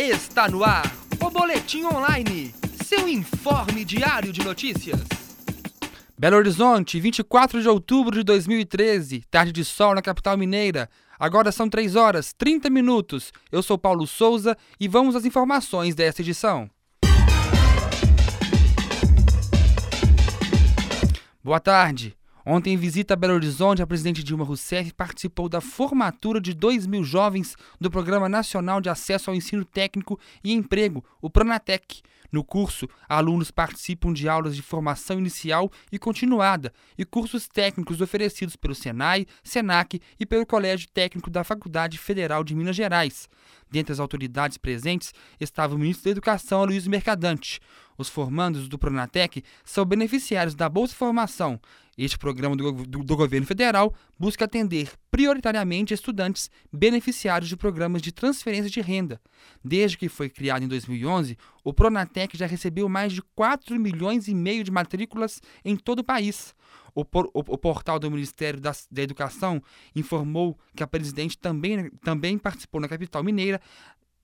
Está no ar o Boletim Online, seu informe diário de notícias. Belo Horizonte, 24 de outubro de 2013, tarde de sol na capital mineira. Agora são 3 horas 30 minutos. Eu sou Paulo Souza e vamos às informações desta edição. Boa tarde. Ontem, em visita a Belo Horizonte, a presidente Dilma Rousseff participou da formatura de 2 mil jovens do Programa Nacional de Acesso ao Ensino Técnico e Emprego, o Pronatec. No curso, alunos participam de aulas de formação inicial e continuada e cursos técnicos oferecidos pelo Senai, Senac e pelo Colégio Técnico da Faculdade Federal de Minas Gerais. Dentre as autoridades presentes estava o ministro da Educação, Luiz Mercadante. Os formandos do Pronatec são beneficiários da Bolsa Formação. Este programa do, do, do, governo federal busca atender prioritariamente estudantes beneficiários de programas de transferência de renda. Desde que foi criado em 2011, o Pronatec já recebeu mais de 4 milhões e meio de matrículas em todo o país. O, por, o, o portal do Ministério da, da, Educação informou que a presidente também, também participou na capital mineira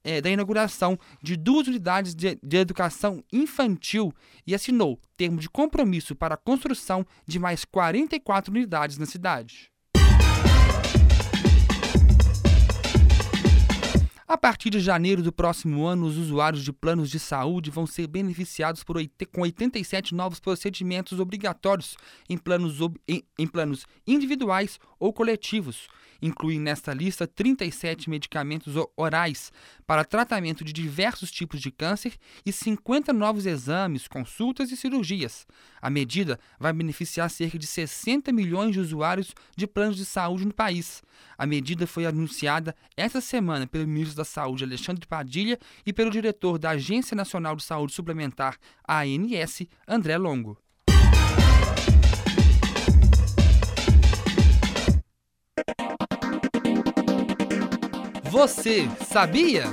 é, da inauguração de duas unidades de, de, educação infantil e assinou termo de compromisso para a construção de mais 44 unidades na cidade. A partir de janeiro do próximo ano, os usuários de planos de saúde vão ser beneficiados por, com 87 novos procedimentos obrigatórios em planos, em, em planos individuais ou coletivos. Incluem nesta lista 37 medicamentos orais para tratamento de diversos tipos de câncer e 50 novos exames, consultas e cirurgias. A medida vai beneficiar cerca de 60 milhões de usuários de planos de saúde no país. A medida foi anunciada esta semana pelo ministro da Saúde, Alexandre Padilha, e pelo diretor da Agência Nacional de Saúde Suplementar, ANS, André Longo. Você sabia?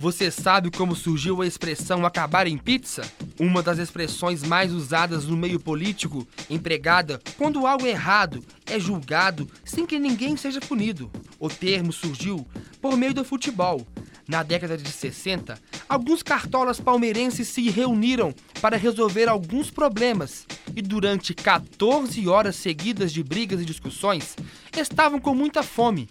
Você sabe como surgiu a expressão acabar em pizza? Uma das expressões mais usadas no meio político, empregada quando algo errado é julgado sem que ninguém seja punido. O termo surgiu por meio do futebol. Na década de 60, alguns cartolas palmeirenses se reuniram para resolver alguns problemas e durante 14 horas seguidas de brigas e discussões, estavam com muita fome.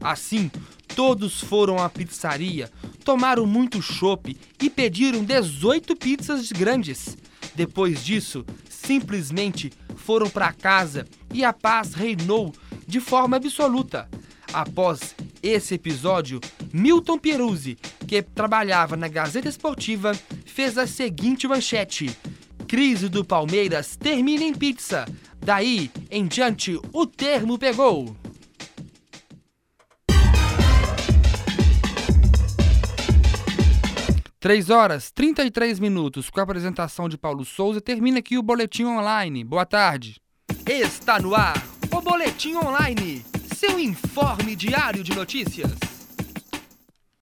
Assim, todos foram à pizzaria, tomaram muito chopp e pediram 18 pizzas grandes. Depois disso, simplesmente foram para casa e a paz reinou de forma absoluta. Após esse episódio, Milton Peruzzi, que trabalhava na Gazeta Esportiva, fez a seguinte manchete: Crise do Palmeiras termina em pizza. Daí em diante, o termo pegou. Três horas 33 minutos com a apresentação de Paulo Souza. Termina aqui o Boletim Online. Boa tarde. Está no ar o Boletim Online, seu informe diário de notícias.